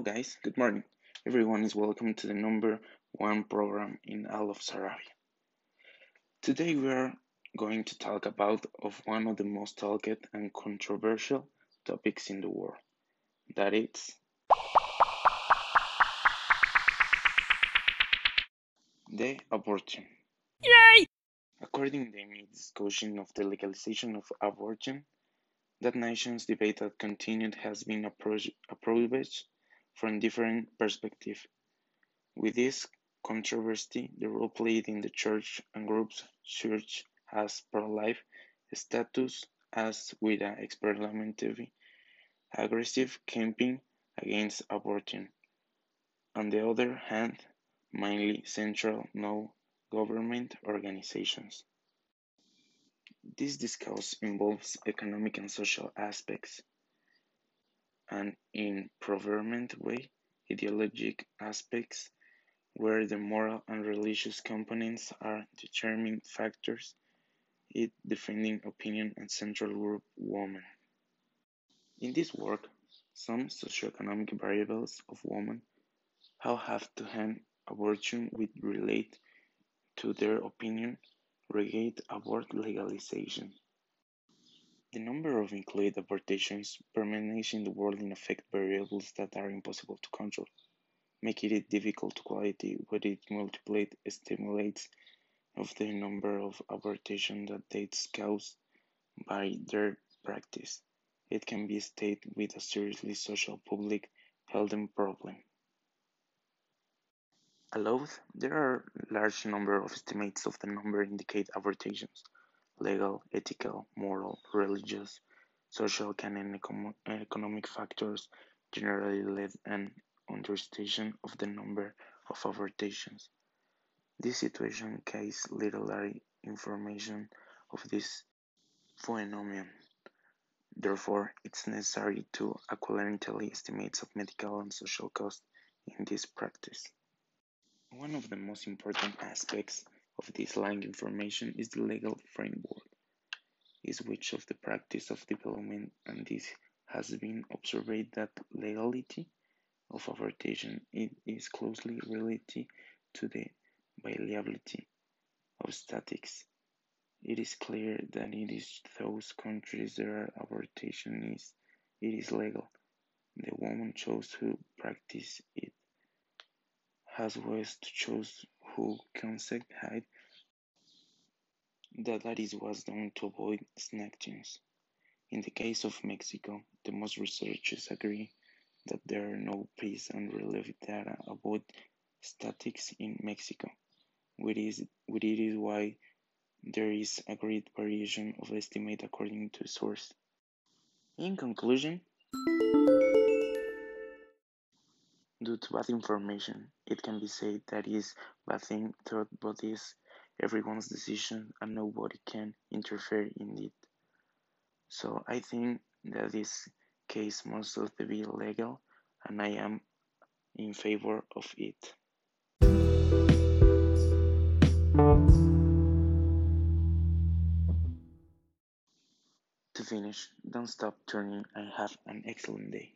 guys, good morning. Everyone is welcome to the number one program in all of Sarabia. Today we are going to talk about of one of the most talked and controversial topics in the world. That is the abortion. Yay! According to the discussion of the legalization of abortion, that nation's debate that continued has been approached from different perspectives. With this controversy, the role played in the church and groups church has pro-life status as with an experimentally aggressive campaign against abortion. On the other hand, mainly central no government organizations. This discourse involves economic and social aspects, and in proverbial way, ideologic aspects, where the moral and religious components are determining factors it defending opinion and central group women. In this work, some socioeconomic variables of women how have to hand abortion with relate to their opinion regarding abort legalization. The number of included abortions permanent in the world in affect variables that are impossible to control, making it difficult to qualify what it multiplied estimates of the number of abortions that dates caused by their practice. It can be stated with a seriously social public health problem. Although there are large number of estimates of the number indicate abortions, legal, ethical, moral, religious, social and economic factors generally lead an underestimation of the number of abortions. This situation casts little information of this phenomenon. Therefore, it is necessary to accurately estimate of medical and social costs in this practice. One of the most important aspects of this line information is the legal framework, is which of the practice of development and this has been observed that legality of abortion is closely related to the viability of statistics. It is clear that is those countries where abortion is it is legal. The woman chose to practice it has ways to choose who hide that is was done to avoid snatchings. In the case of Mexico, the most researchers agree that there are no peace and relief data about statistics in Mexico, which is, which is why there is a great variation of estimate according to source. In conclusion, Due to bad information, it can be said that is bad thing thought but is everyone's decision and nobody can interfere in it. So I think that this case must be legal and I am in favor of it. To finish, don't stop turning and have an excellent day.